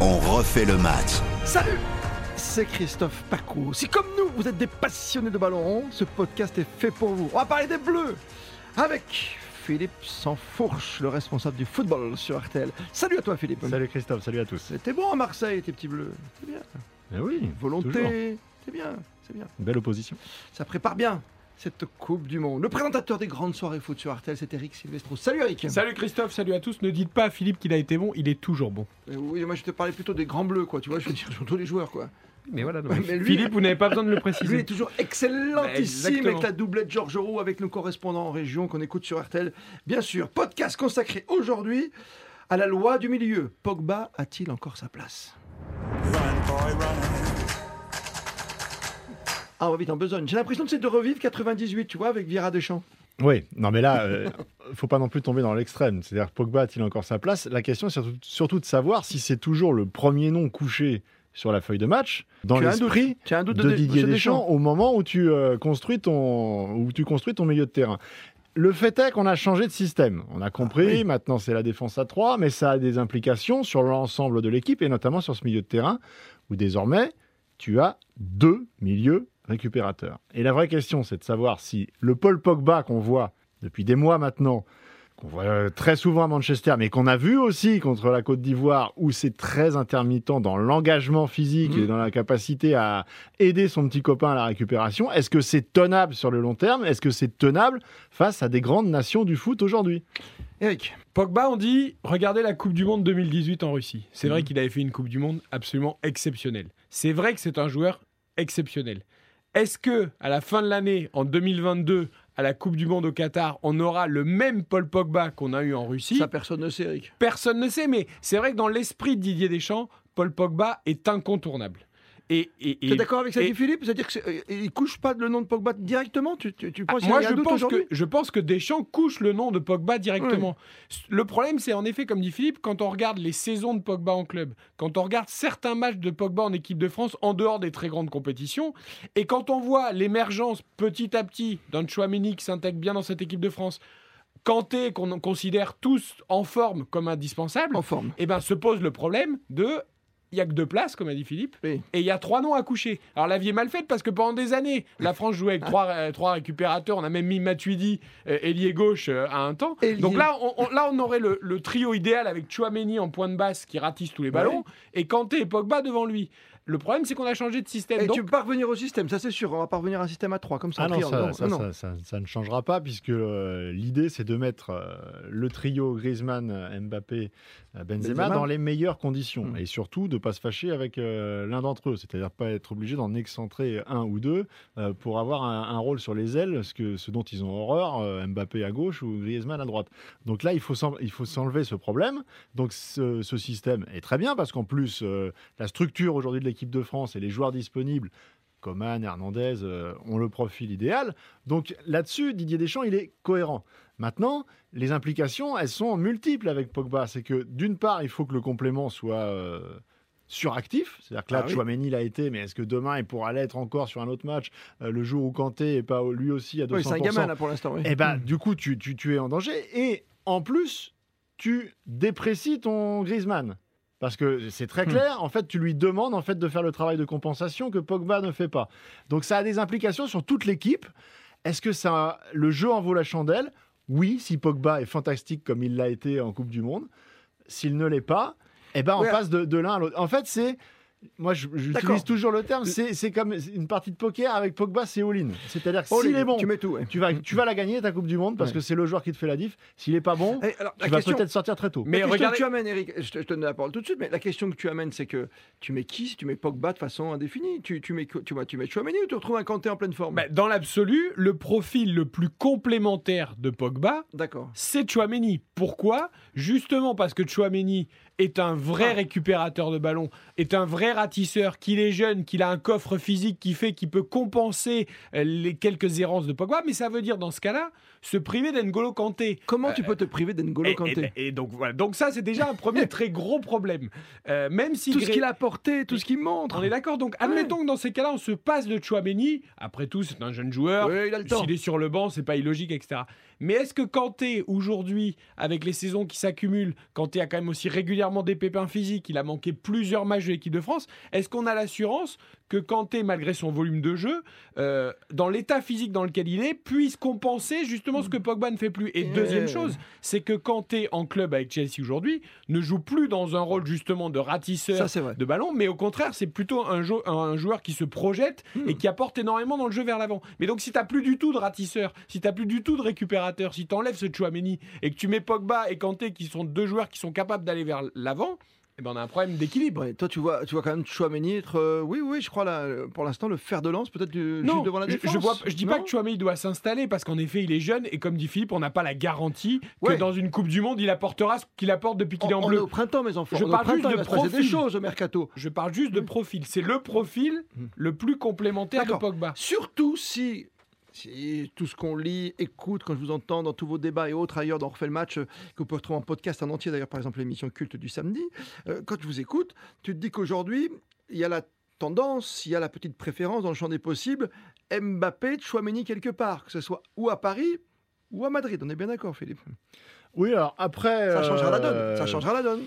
On refait le match. Salut c'est Christophe Pacou. Si comme nous, vous êtes des passionnés de ballon rond, ce podcast est fait pour vous. On va parler des Bleus avec Philippe Sansfourche, le responsable du football sur RTL. Salut à toi Philippe. Salut Christophe, salut à tous. C'était bon à Marseille, tes petits bleus. C'est bien. Eh oui. Volonté, c'est bien, c'est bien. Une belle opposition. Ça prépare bien cette Coupe du Monde. Le présentateur des grandes soirées foot sur RTL, c'est Eric Silvestro. Salut Eric. Salut Christophe, salut à tous. Ne dites pas à Philippe qu'il a été bon, il est toujours bon. Euh, oui, moi je te parlais plutôt des grands bleus, quoi. Tu vois, je veux dire surtout les joueurs, quoi. Mais voilà, Philippe, vous n'avez pas besoin de le préciser. Lui est toujours excellentissime avec la doublette Georges Roux, avec nos correspondants en région qu'on écoute sur RTL. Bien sûr, podcast consacré aujourd'hui à la loi du milieu. Pogba a-t-il encore sa place? Ah, on va vite en besogne. J'ai l'impression que c'est de revivre 98, tu vois, avec Vira Deschamps. Oui, non mais là, euh, faut pas non plus tomber dans l'extrême. C'est-à-dire, Pogba a-t-il encore sa place? La question, c'est surtout, surtout de savoir si c'est toujours le premier nom couché sur la feuille de match, dans l'esprit de, de, Didier Deschamps, au moment où tu, euh, construis ton, où tu construis ton milieu de terrain. Le fait est qu'on a changé de système. On a compris, ah maintenant c'est la défense à 3, mais ça a des implications sur l'ensemble de l'équipe et notamment sur ce milieu de terrain où désormais tu as deux milieux récupérateurs. Et la vraie question, c'est de savoir si le Paul Pogba qu'on voit depuis des mois maintenant qu'on voit euh, très souvent à Manchester, mais qu'on a vu aussi contre la Côte d'Ivoire, où c'est très intermittent dans l'engagement physique et mmh. dans la capacité à aider son petit copain à la récupération. Est-ce que c'est tenable sur le long terme? Est-ce que c'est tenable face à des grandes nations du foot aujourd'hui? Eric Pogba, on dit, regardez la Coupe du Monde 2018 en Russie. C'est vrai mmh. qu'il avait fait une Coupe du Monde absolument exceptionnelle. C'est vrai que c'est un joueur exceptionnel. Est-ce que à la fin de l'année, en 2022, à la Coupe du Monde au Qatar, on aura le même Paul Pogba qu'on a eu en Russie? Ça, personne ne sait, Eric. Personne ne sait, mais c'est vrai que dans l'esprit de Didier Deschamps, Paul Pogba est incontournable. Et, tu es d'accord avec ça, dit Philippe? C'est-à-dire qu'il ne couche pas le nom de Pogba directement? Tu, tu, penses ah, Moi, je, pense que, je pense que Deschamps couche le nom de Pogba directement. Le problème, c'est en effet, comme dit Philippe, quand on regarde les saisons de Pogba en club, quand on regarde certains matchs de Pogba en équipe de France en dehors des très grandes compétitions, et quand on voit l'émergence petit à petit d'un Chouameni qui s'intègre bien dans cette équipe de France, Kanté qu'on considère tous en forme comme indispensable, en forme. et eh ben se pose le problème de il n'y a que deux places, comme a dit Philippe, et il y a trois noms à coucher. Alors la vie est mal faite parce que pendant des années, la France jouait avec trois, euh, trois récupérateurs. On a même mis Matuidi, euh, ailier gauche, euh, à un temps. Donc là on, là, on aurait le, trio idéal avec Chouameni en point de basse qui ratisse tous les ballons et Kanté et Pogba devant lui. Le problème, c'est qu'on a changé de système. Et tu peux pas revenir au système, ça c'est sûr. On va pas revenir à un système à 3 comme ça. Ah non, ça, ça, ne changera pas puisque l'idée c'est de mettre le trio Griezmann, Mbappé, Benzema, dans les meilleures conditions mm. et surtout de pas se fâcher avec euh, l'un d'entre eux, c'est-à-dire pas être obligé d'en excentrer un ou deux euh, pour avoir un, rôle sur les ailes, ce, que, ce dont ils ont horreur, euh, Mbappé à gauche ou Griezmann à droite. Donc là, il faut s'enlever ce problème. Donc ce, ce, système est très bien parce qu'en plus, la structure aujourd'hui de l'équipe de France et les joueurs disponibles Coman, Hernandez ont le profil idéal. Donc là-dessus, Didier Deschamps, il est cohérent. Maintenant, les implications, elles sont multiples avec Pogba. C'est que d'une part, il faut que le complément soit euh, suractif. C'est-à-dire que là, ah Chouameni l'a été, mais est-ce que demain, il pourra l'être encore sur un autre match euh, le jour où Kanté est pas lui aussi à 200% oui, c'est un gamin là pour l'instant. Oui. Et eh ben, du coup, tu, tu, es en danger. Et en plus, tu déprécies ton Griezmann. Parce que c'est très hmm. clair, en fait, tu lui demandes en fait de faire le travail de compensation que Pogba ne fait pas. Donc ça a des implications sur toute l'équipe. Est-ce que ça, le jeu en vaut la chandelle? Oui, si Pogba est fantastique comme il l'a été en Coupe du Monde, s'il ne l'est pas, eh ben on passe de l'un à l'autre. En fait, c'est moi, j'utilise toujours le terme. C'est comme une partie de poker avec Pogba, c'est all-in. C'est-à-dire que s'il est bon, tu, mets tout, tu, vas, tu vas la gagner ta Coupe du Monde parce que c'est le joueur qui te fait la diff. S'il est pas bon, eh, tu vas peut-être sortir très tôt. Mais la question que tu amènes, Eric, je te, donne la parole tout de suite. Mais la question que tu amènes, c'est que tu mets qui? Si tu mets Pogba de façon indéfinie Tu, tu mets tu, vois, tu mets Chouameni ou tu retrouves un Kanté en pleine forme? Bah, Dans l'absolu, le profil le plus complémentaire de Pogba, c'est Chouameni. Pourquoi? Justement parce que Chouameni est un vrai ah. récupérateur de ballon, est un vrai ratisseur, qu'il est jeune, qu'il a un coffre physique qui fait qu'il peut compenser euh, les quelques errances de Pogba, mais ça veut dire dans ce cas-là se priver d'Engolo Kanté. Comment tu peux te priver d'Engolo Kanté et, donc voilà, donc ça c'est déjà un premier très gros problème. même si tout ce qu'il a apporté, tout ce qu'il montre. On est d'accord. Donc admettons que dans ces cas-là on se passe de Chouameni. Après tout, c'est un jeune joueur. S'il est sur le banc, c'est pas illogique, etc. Mais est-ce que Kanté, aujourd'hui, avec les saisons qui s'accumulent, Kanté a quand même aussi régulièrement des pépins physiques, il a manqué plusieurs matchs de l'équipe de France, est-ce qu'on a l'assurance que Kanté, malgré son volume de jeu, euh, dans l'état physique dans lequel il est, puisse compenser justement ce que Pogba ne fait plus Et deuxième chose, c'est que Kanté, en club avec Chelsea aujourd'hui, ne joue plus dans un rôle justement de ratisseur de ballon, mais au contraire, c'est plutôt un, un, joueur qui se projette hmm. et qui apporte énormément dans le jeu vers l'avant. Mais donc, si tu n'as plus du tout de ratisseur, si tu n'as plus du tout de récupérateur, si tu enlèves ce Chouameni et que tu mets Pogba et Kanté qui sont deux joueurs qui sont capables d'aller vers l'avant, eh ben on a un problème d'équilibre. toi, tu vois, tu vois quand même Chouameni être, euh, oui, oui, je crois là, pour l'instant, le fer de lance peut-être juste devant la défense. Je, vois, je dis pas que Chouameni doit s'installer parce qu'en effet, il est jeune et comme dit Philippe, on n'a pas la garantie que dans une Coupe du Monde, il apportera ce qu'il apporte depuis qu'il est en bleu. On est au printemps, mes enfants. Je parle juste de profil. des choses au mercato. Je parle juste de profil. C'est le profil hmm. le plus complémentaire de Pogba. Surtout si si tout ce qu'on lit, écoute, quand je vous entends dans tous vos débats et autres ailleurs dans Refait le match, euh, que vous pouvez retrouver en podcast en entier, d'ailleurs, par exemple, l'émission culte du samedi, euh, quand je vous écoute, tu te dis qu'aujourd'hui, il y a la tendance, il y a la petite préférence dans le champ des possibles, Mbappé, Chouameni quelque part, que ce soit ou à Paris ou à Madrid. On est bien d'accord, Philippe? Oui, alors après. Ça changera la donne. Ça euh, changera la donne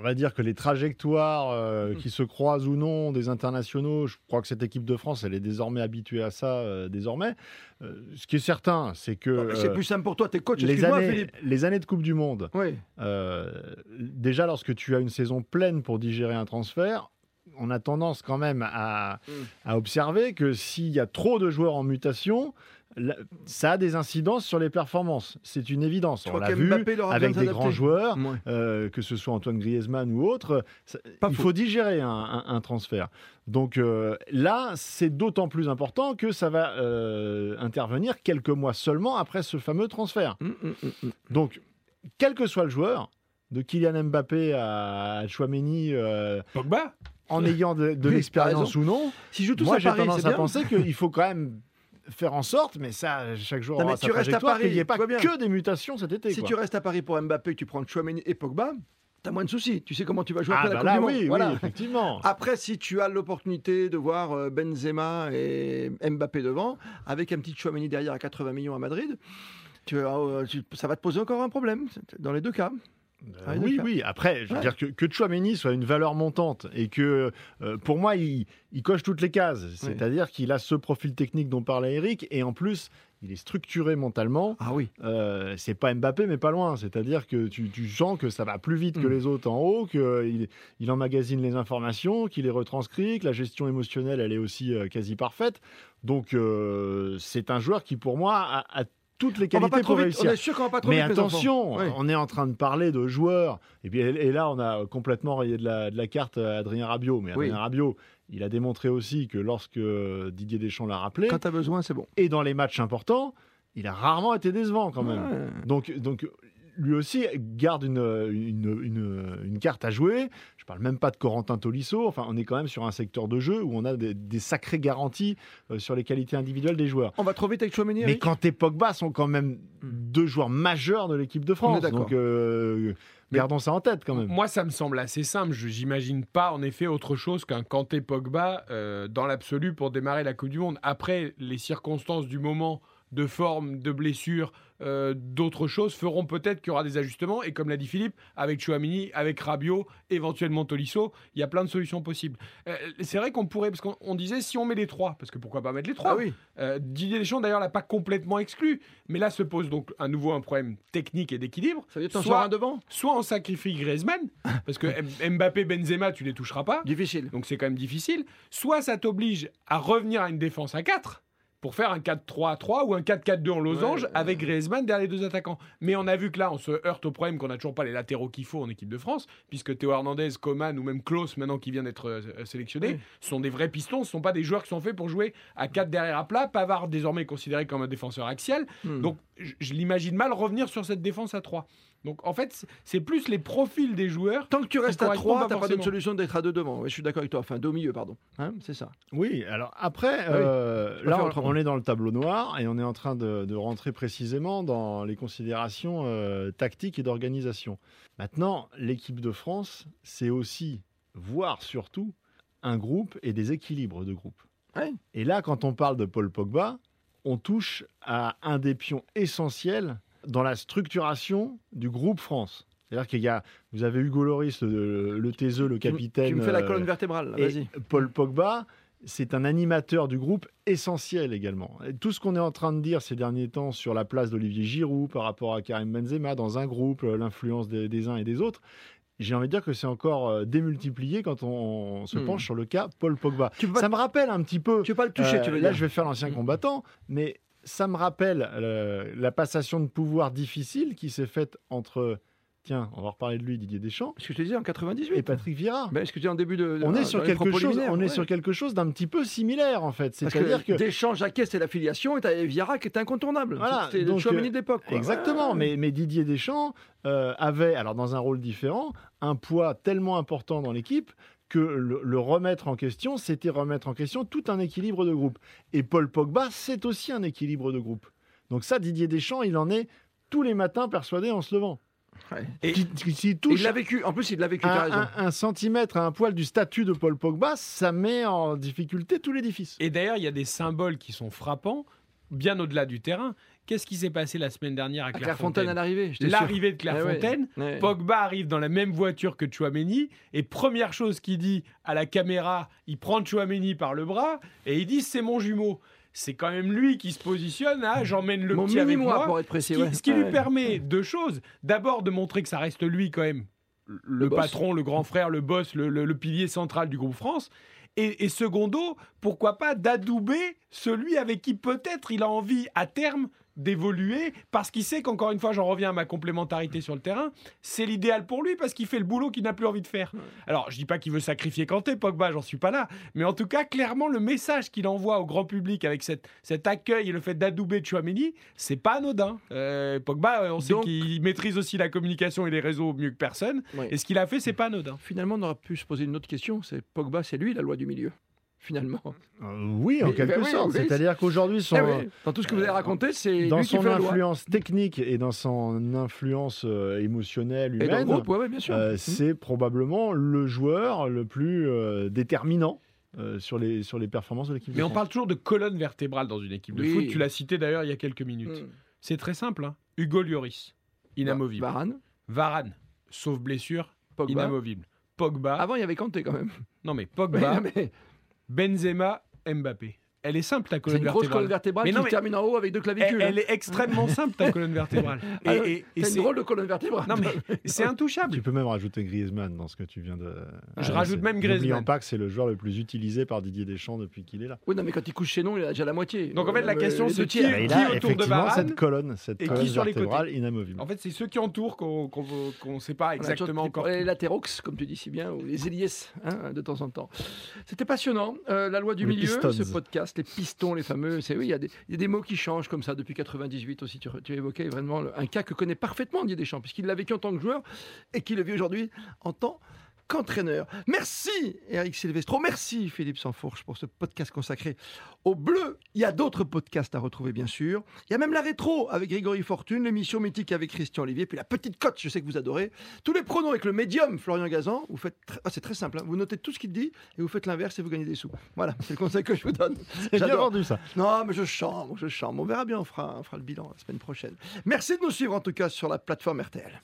on va dire que les trajectoires euh, mm. qui se croisent ou non des internationaux, je crois que cette équipe de France, elle est désormais habituée à ça euh, désormais. Euh, ce qui est certain, c'est que c'est plus simple pour toi, t'es coach. Les années, Philippe. les années de Coupe du Monde. Oui. déjà, lorsque tu as une saison pleine pour digérer un transfert, on a tendance quand même à, mm. à observer que s'il y a trop de joueurs en mutation, ça a des incidences sur les performances. C'est une évidence. On l'a vu avec des grands joueurs, euh, que ce soit Antoine Griezmann ou autre. il faut digérer un, transfert. Donc euh, là, c'est d'autant plus important que ça va euh, intervenir quelques mois seulement après ce fameux transfert. Hum, hum, hum, Donc, quel que soit le joueur, de Kylian Mbappé à Chouameni, Pogba en ayant de, l'expérience ou non, si je moi j'ai tendance à penser qu'il faut quand même faire en sorte, mais ça, chaque jour, non, tu restes à Paris, qu'il n'y ait pas que des mutations cet été. Si tu restes à Paris pour Mbappé, tu prends Chouameni et Pogba, T'as moins de soucis. Tu sais comment tu vas jouer ah, après bah la Coupe du Monde. voilà. effectivement. Après, si tu as l'opportunité de voir euh, Benzema et Mbappé devant, avec un petit Chouameni derrière à 80 millions à Madrid, euh, tu, ça va te poser encore un problème dans les deux cas. Euh, oui, oui. Après, je veux dire que, que Chouameni soit une valeur montante et que, euh, pour moi, il, coche toutes les cases. C'est-à-dire qu'il a ce profil technique dont parlait Eric et en plus, il est structuré mentalement. Ah oui. Euh, c'est pas Mbappé, mais pas loin. C'est-à-dire que tu, sens que ça va plus vite que mm. les autres en haut, qu'il il emmagasine les informations, qu'il les retranscrit, que la gestion émotionnelle, elle est aussi quasi parfaite. Donc, c'est un joueur qui, pour moi, a, a toutes les qualités pour réussir. On est sûr qu'on va pas trop Mais attention, on est en train de parler de joueurs. Et, puis, et là, on a complètement rayé de la, de la carte Adrien Rabiot. Mais Adrien Rabiot, il a démontré aussi que lorsque Didier Deschamps l'a rappelé. Quand tu as besoin, c'est bon. Et dans les matchs importants, il a rarement été décevant quand même. Donc, donc lui aussi garde une, une, une, carte à jouer. Je parle même pas de Corentin Tolisso. Enfin, on est quand même sur un secteur de jeu où on a des, sacrées garanties euh, sur les qualités individuelles des joueurs. On va trop vite avec Chouameni. Mais quand et Pogba sont quand même hmm. deux joueurs majeurs de l'équipe de France. Donc, euh, gardons ça en tête quand même. Moi, ça me semble assez simple. Je n'imagine pas en effet autre chose qu'un Kanté Pogba euh, dans l'absolu pour démarrer la Coupe du Monde. Après, les circonstances du moment de forme, de blessure, euh, d'autres choses feront peut-être qu'il y aura des ajustements. Et comme l'a dit Philippe, avec Chouamini, avec Rabiot, éventuellement Tolisso, il y a plein de solutions possibles. Euh, c'est vrai qu'on pourrait, parce qu'on disait si on met les trois, parce que pourquoi pas mettre les trois ah oui. Euh, Didier Deschamps d'ailleurs l'a pas complètement exclu, mais là se pose donc à nouveau un problème technique et d'équilibre. Ça veut dire soit, un devant? soit on sacrifie Griezmann, parce que Mbappé, Benzema, tu les toucheras pas. Difficile. Donc c'est quand même difficile. Soit ça t'oblige à revenir à une défense à 4 pour faire un 4-3-3 ou un 4-4-2 en losange avec Griezmann derrière les deux attaquants. Mais on a vu que là, on se heurte au problème qu'on n'a toujours pas les latéraux qu'il faut en équipe de France, puisque Théo Hernandez, Coman ou même Klaus, maintenant qui vient d'être euh, sélectionné, sont des vrais pistons, ce ne sont pas des joueurs qui sont faits pour jouer à 4 derrière à plat. Pavard, désormais considéré comme un défenseur axial. Hmm. Donc, je, l'imagine mal revenir sur cette défense à 3. Donc en fait, c'est plus les profils des joueurs. Tant que tu restes à 3, tu n'as pas d'autre solution d'être à 2 devant. je suis d'accord avec toi. Enfin, 2 au milieu, pardon. Hein, c'est ça. Oui, alors après, ah euh, là, on, est dans le tableau noir et on est en train de, rentrer précisément dans les considérations euh, tactiques et d'organisation. Maintenant, l'équipe de France, c'est aussi, voire surtout, un groupe et des équilibres de groupe. Et là, quand on parle de Paul Pogba, on touche à un des pions essentiels dans la structuration du groupe France. C'est-à-dire qu'il y a, vous avez Hugo Loris, le, le taiseux, le capitaine. Tu me fais la colonne euh, vertébrale, vas-y. Paul Pogba, c'est un animateur du groupe essentiel également. tout ce qu'on est en train de dire ces derniers temps sur la place d'Olivier Giroud par rapport à Karim Benzema dans un groupe, euh, l'influence des, uns et des autres, j'ai envie de dire que c'est encore euh, démultiplié quand on, se hmm. penche sur le cas Paul Pogba. Ça me rappelle un petit peu. Tu veux pas le toucher, tu veux Là, je vais faire l'ancien hmm. combattant, mais ça me rappelle la passation de pouvoir difficile qui s'est faite entre Tiens, on va reparler de lui, Didier Deschamps. Ce que je te disais en 98. Et Patrick Vieira. Mais ce que en début de. on est sur quelque chose. On est sur quelque chose d'un petit peu similaire en fait. C'est-à-dire que, Deschamps, Jacquet, c'est l'affiliation, et Vieira qui était incontournable. Voilà, C'était le Chouameni euh, de l'époque. Exactement. Mais, mais, Didier Deschamps euh, avait, alors dans un rôle différent, un poids tellement important dans l'équipe que le, remettre en question, c'était remettre en question tout un équilibre de groupe. Et Paul Pogba, c'est aussi un équilibre de groupe. Donc ça, Didier Deschamps, il en est tous les matins persuadé en se levant. Et il l'a vécu. En plus, il l'a vécu. Un, un, centimètre à un poil du statut de Paul Pogba, ça met en difficulté tout l'édifice. Et d'ailleurs, il y a des symboles qui sont frappants, bien au-delà du terrain. Qu'est-ce qui s'est passé la semaine dernière à Clairefontaine à l'arrivée L'arrivée de Clairefontaine. Eh Pogba arrive dans la même voiture que Chouameni. Et première chose qu'il dit à la caméra, il prend Chouameni par le bras et il dit c'est mon jumeau c'est quand même lui qui se positionne à j'emmène le petit avec moi. Pour être précis, ce qui, lui permet deux choses. D'abord de montrer que ça reste lui quand même le, patron, le grand frère, le boss, le, pilier central du groupe France. Et, et secondo, pourquoi pas d'adouber celui avec qui peut-être il a envie à terme d'évoluer parce qu'il sait qu'encore une fois, j'en reviens à ma complémentarité sur le terrain, c'est l'idéal pour lui parce qu'il fait le boulot qu'il n'a plus envie de faire. Alors, je dis pas qu'il veut sacrifier Kanté, Pogba, j'en suis pas là, mais en tout cas, clairement, le message qu'il envoie au grand public avec cette, cet accueil et le fait d'adouber Chouameni, c'est pas anodin. Euh, Pogba, euh, on sait qu'il maîtrise aussi la communication et les réseaux mieux que personne, et ce qu'il a fait, c'est pas anodin. Finalement, on aurait pu se poser une autre question, c'est Pogba, c'est lui la loi du milieu? Finalement. Euh, oui, en quelque ben sorte. C'est-à-dire qu'aujourd'hui, eh dans tout ce que vous avez raconté, c'est dans son influence technique et dans son influence euh, émotionnelle humaine. Euh, c'est probablement le joueur le plus déterminant. sur, les, sur les performances de l'équipe. Mais on parle toujours de colonne vertébrale dans une équipe de foot. Tu l'as cité d'ailleurs il y a quelques minutes. Mm. C'est très simple. Hein. Hugo Lloris, inamovible. Varane. Varane, sauf blessure, inamovible. Pogba. Avant, il y avait Kanté quand même. Non, mais Pogba. Benzema, Mbappé. Elle est simple ta colonne vertébrale. C'est une grosse colonne vertébrale mais non, qui termine en haut avec deux clavicules. Elle, hein. est extrêmement simple ta colonne vertébrale. et, c'est une drôle de colonne vertébrale. Non mais c'est intouchable. Tu peux même rajouter Griezmann dans ce que tu viens de. Je rajoute même Griezmann. N'oublions pas que c'est le joueur le plus utilisé par Didier Deschamps depuis qu'il est là. Oui non mais quand il couche chez nous il a déjà la moitié. Donc en fait la euh, question c'est qui, qui autour de Varane cette colonne, cette colonne vertébrale inamovible. En fait c'est ceux qui entourent qu'on ne sait pas exactement encore. Les latérox comme tu dis si bien ou les ailiers hein, de temps en temps. C'était passionnant. Euh, la loi du milieu, ce podcast, les pistons, les fameux. Oui, il y, a des, y, a des mots qui changent comme ça depuis 98 aussi. Tu, tu évoquais vraiment un cas que connaît parfaitement Didier Deschamps, puisqu'il l'a vécu en tant que joueur et qu'il le vit aujourd'hui en tant qu'entraîneur. Merci Eric Silvestro, merci Philippe Sanfourche pour ce podcast consacré au bleu. Il y a d'autres podcasts à retrouver bien sûr. Il y a même la rétro avec Grégory Fortune, l'émission mythique avec Christian Olivier, puis la petite cote, je sais que vous adorez. Tous les pronoms avec le médium Florian Gazan. Vous faites, ah, c'est très simple, hein. vous notez tout ce qu'il dit et vous faites l'inverse et vous gagnez des sous. Voilà, c'est le conseil que je vous donne. J'ai bien vendu ça. Non, mais je chante, je chante. On verra bien, on fera, on fera le bilan la semaine prochaine. Merci de nous suivre en tout cas sur la plateforme RTL.